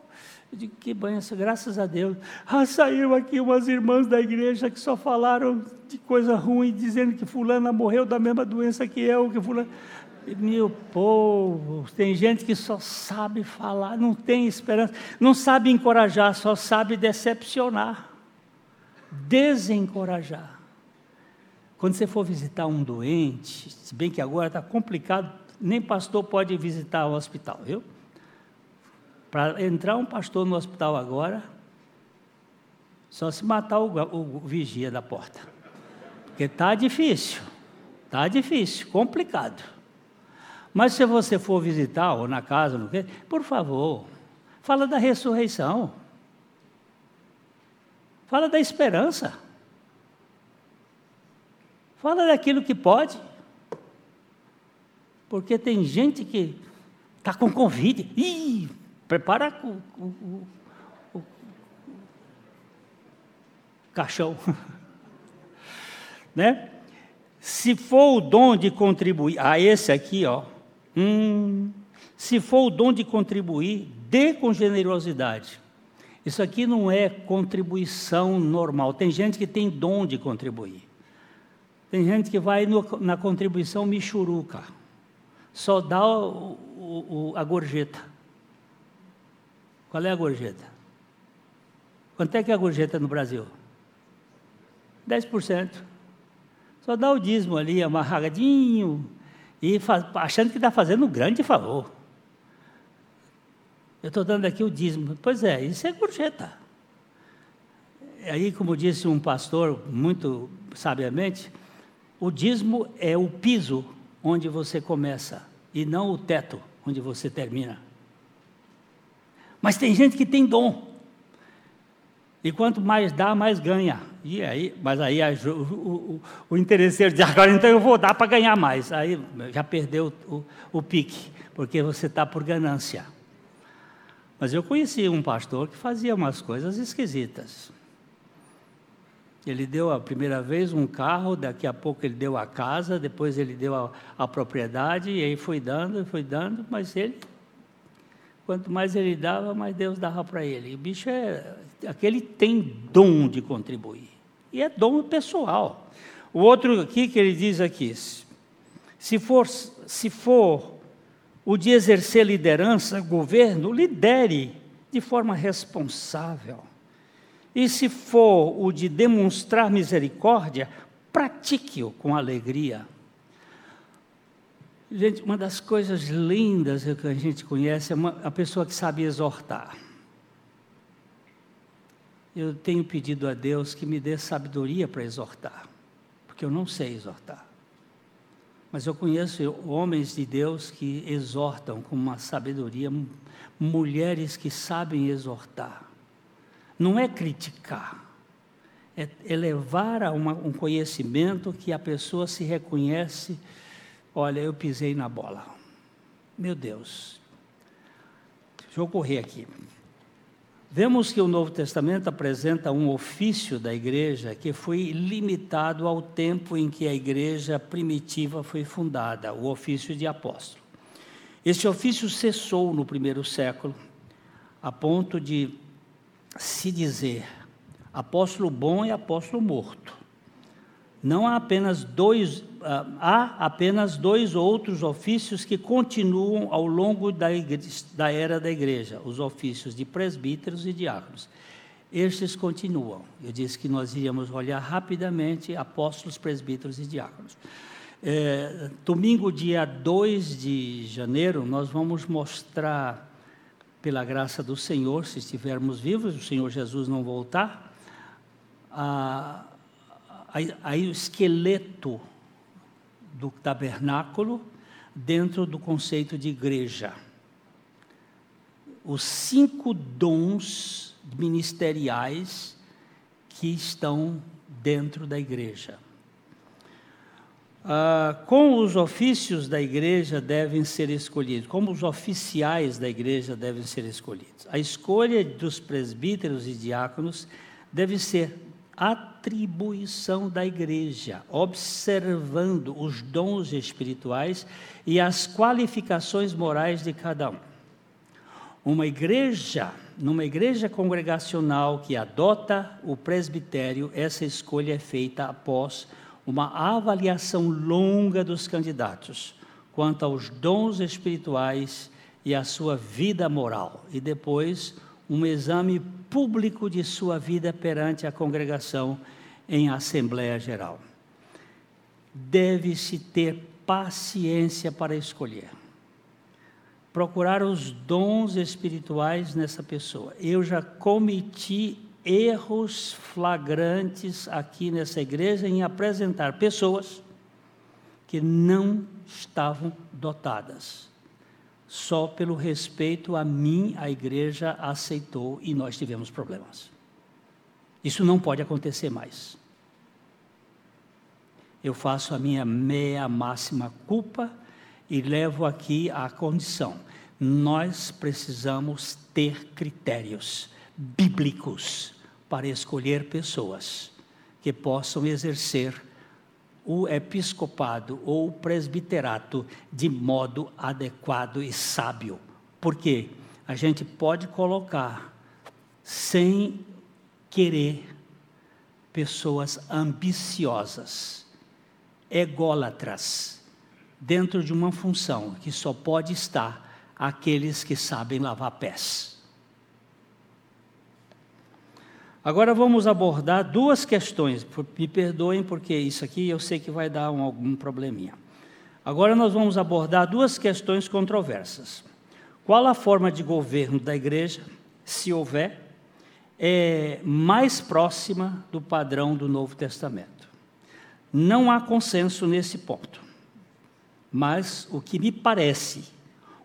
Eu digo, que benção, graças a Deus. Ah, saiu aqui umas irmãs da igreja que só falaram de coisa ruim, dizendo que fulana morreu da mesma doença que eu, que fulana meu povo, tem gente que só sabe falar, não tem esperança, não sabe encorajar, só sabe decepcionar, desencorajar. Quando você for visitar um doente, se bem que agora está complicado, nem pastor pode visitar o hospital, viu? Para entrar um pastor no hospital agora, só se matar o, o, o vigia da porta. Porque está difícil, está difícil, complicado. Mas se você for visitar, ou na casa, no quê, por favor, fala da ressurreição. Fala da esperança. Fala daquilo que pode. Porque tem gente que está com Covid. Ih, prepara o, o, o, o caixão. né? Se for o dom de contribuir, ah, esse aqui, ó. Hum, se for o dom de contribuir, dê com generosidade. Isso aqui não é contribuição normal. Tem gente que tem dom de contribuir. Tem gente que vai no, na contribuição michuruca. Só dá o, o, a gorjeta. Qual é a gorjeta? Quanto é que é a gorjeta no Brasil? 10%. Só dá o dízimo ali, amarradinho, e achando que está fazendo um grande favor. Eu estou dando aqui o dízimo. Pois é, isso é gorjeta. Aí, como disse um pastor muito sabiamente, o dízimo é o piso onde você começa e não o teto onde você termina. Mas tem gente que tem dom. E quanto mais dá, mais ganha. E aí, mas aí a, o, o, o, interesseiro diz, agora então eu vou dar para ganhar mais. Aí já perdeu o, o pique, porque você está por ganância. Mas eu conheci um pastor que fazia umas coisas esquisitas. Ele deu a primeira vez um carro, daqui a pouco ele deu a casa, depois ele deu a, a propriedade, e aí foi dando, foi dando, mas ele, quanto mais ele dava, mais Deus dava para ele. E o bicho é, aquele tem dom de contribuir, e é dom pessoal. O outro aqui que ele diz aqui, se for, se for o de exercer liderança, governo, lidere de forma responsável e se for o de demonstrar misericórdia, pratique-o com alegria. Gente, uma das coisas lindas que a gente conhece é uma, a pessoa que sabe exortar. Eu tenho pedido a Deus que me dê sabedoria para exortar, porque eu não sei exortar. Mas eu conheço homens de Deus que exortam com uma sabedoria, mulheres que sabem exortar não é criticar, é elevar a uma, um conhecimento que a pessoa se reconhece: olha, eu pisei na bola. Meu Deus. Deixa eu correr aqui. Vemos que o Novo Testamento apresenta um ofício da igreja que foi limitado ao tempo em que a igreja primitiva foi fundada, o ofício de apóstolo. Esse ofício cessou no primeiro século, a ponto de se dizer apóstolo bom e apóstolo morto. Não há apenas dois, há apenas dois outros ofícios que continuam ao longo da, igreja, da era da igreja, os ofícios de presbíteros e diáconos. Estes continuam. Eu disse que nós iríamos olhar rapidamente apóstolos, presbíteros e diáconos. É, domingo, dia 2 de janeiro, nós vamos mostrar pela graça do Senhor, se estivermos vivos, o Senhor Jesus não voltar, aí o esqueleto do tabernáculo dentro do conceito de igreja. Os cinco dons ministeriais que estão dentro da igreja. Ah, com os ofícios da igreja devem ser escolhidos, como os oficiais da igreja devem ser escolhidos. A escolha dos presbíteros e diáconos deve ser atribuição da igreja, observando os dons espirituais e as qualificações morais de cada um. Uma igreja, numa igreja congregacional que adota o presbitério, essa escolha é feita após uma avaliação longa dos candidatos quanto aos dons espirituais e à sua vida moral, e depois um exame público de sua vida perante a congregação em Assembleia Geral. Deve-se ter paciência para escolher. Procurar os dons espirituais nessa pessoa. Eu já cometi erros flagrantes aqui nessa igreja em apresentar pessoas que não estavam dotadas. Só pelo respeito a mim, a igreja aceitou e nós tivemos problemas. Isso não pode acontecer mais. eu faço a minha meia máxima culpa e levo aqui a condição. Nós precisamos ter critérios bíblicos para escolher pessoas que possam exercer o episcopado ou o presbiterato de modo adequado e sábio. Porque a gente pode colocar, sem querer, pessoas ambiciosas, ególatras, dentro de uma função que só pode estar aqueles que sabem lavar pés. Agora vamos abordar duas questões. Me perdoem, porque isso aqui eu sei que vai dar um, algum probleminha. Agora nós vamos abordar duas questões controversas. Qual a forma de governo da igreja, se houver, é mais próxima do padrão do Novo Testamento? Não há consenso nesse ponto. Mas o que me parece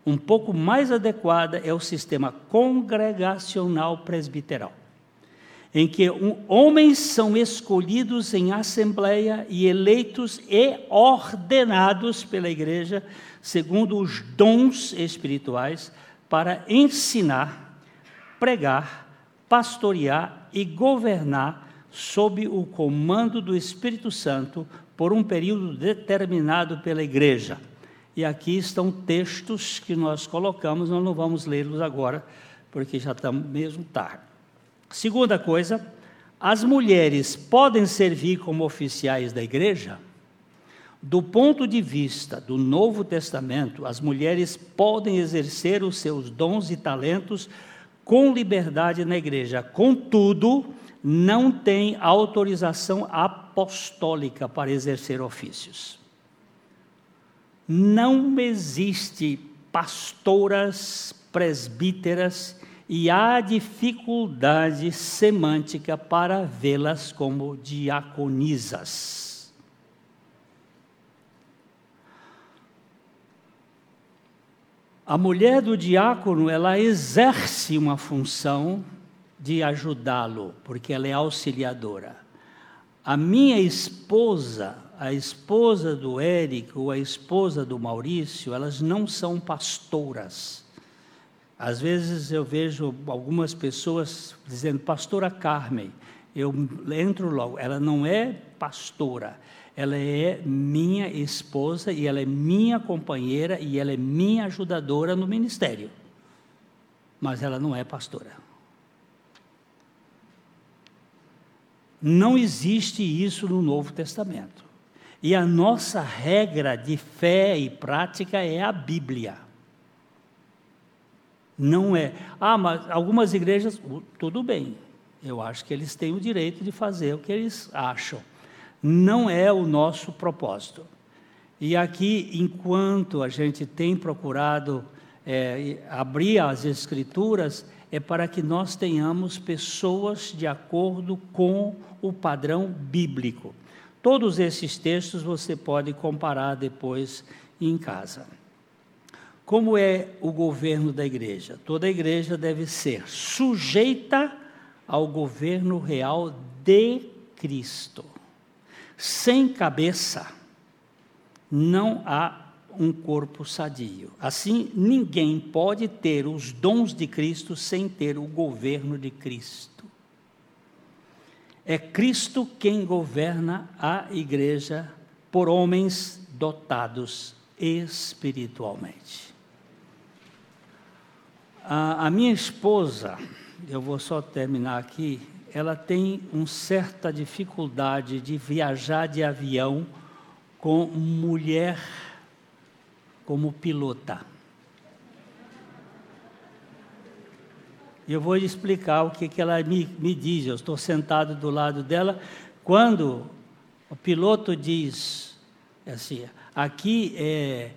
um pouco mais adequada é o sistema congregacional presbiteral em que homens são escolhidos em assembleia e eleitos e ordenados pela igreja, segundo os dons espirituais, para ensinar, pregar, pastorear e governar sob o comando do Espírito Santo por um período determinado pela igreja. E aqui estão textos que nós colocamos, nós não vamos lê-los agora, porque já estamos mesmo tarde. Segunda coisa, as mulheres podem servir como oficiais da igreja? Do ponto de vista do Novo Testamento, as mulheres podem exercer os seus dons e talentos com liberdade na igreja. Contudo, não tem autorização apostólica para exercer ofícios. Não existe pastoras, presbíteras e há dificuldade semântica para vê-las como diaconisas. A mulher do diácono, ela exerce uma função de ajudá-lo, porque ela é auxiliadora. A minha esposa, a esposa do Érico, a esposa do Maurício, elas não são pastoras às vezes eu vejo algumas pessoas dizendo, pastora Carmen, eu entro logo, ela não é pastora, ela é minha esposa e ela é minha companheira e ela é minha ajudadora no ministério. Mas ela não é pastora. Não existe isso no Novo Testamento. E a nossa regra de fé e prática é a Bíblia. Não é. Ah, mas algumas igrejas, tudo bem. Eu acho que eles têm o direito de fazer o que eles acham. Não é o nosso propósito. E aqui, enquanto a gente tem procurado é, abrir as Escrituras, é para que nós tenhamos pessoas de acordo com o padrão bíblico. Todos esses textos você pode comparar depois em casa. Como é o governo da igreja? Toda igreja deve ser sujeita ao governo real de Cristo. Sem cabeça, não há um corpo sadio. Assim, ninguém pode ter os dons de Cristo sem ter o governo de Cristo. É Cristo quem governa a igreja por homens dotados espiritualmente. A, a minha esposa, eu vou só terminar aqui, ela tem uma certa dificuldade de viajar de avião com mulher como pilota. Eu vou explicar o que, que ela me, me diz. Eu estou sentado do lado dela. Quando o piloto diz assim, aqui é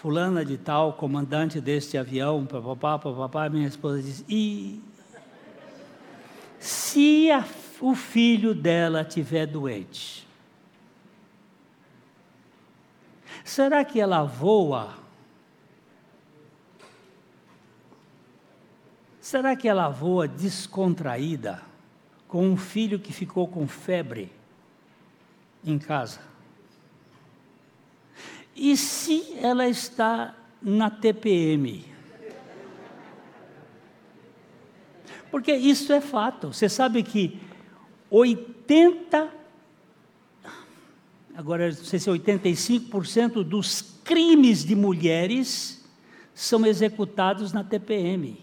fulana de tal, comandante deste avião, papapá, papapá, minha esposa diz, e se a, o filho dela estiver doente, será que ela voa? Será que ela voa descontraída com um filho que ficou com febre em casa? E se ela está na TPM? Porque isso é fato. Você sabe que 80, agora não sei se é 85% dos crimes de mulheres são executados na TPM.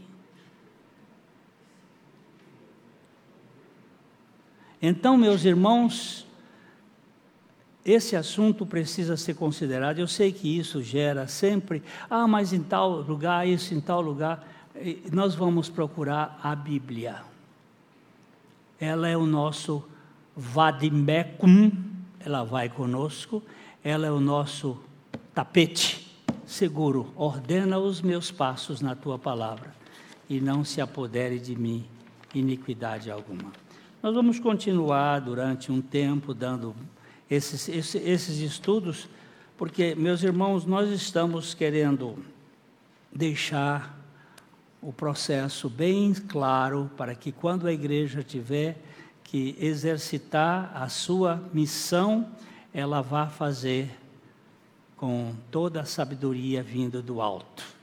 Então, meus irmãos, esse assunto precisa ser considerado. Eu sei que isso gera sempre, ah, mas em tal lugar, isso em tal lugar. Nós vamos procurar a Bíblia. Ela é o nosso vadimecum, ela vai conosco, ela é o nosso tapete seguro. Ordena os meus passos na tua palavra e não se apodere de mim iniquidade alguma. Nós vamos continuar durante um tempo dando esses, esses, esses estudos, porque, meus irmãos, nós estamos querendo deixar o processo bem claro para que quando a igreja tiver que exercitar a sua missão, ela vá fazer com toda a sabedoria vinda do alto.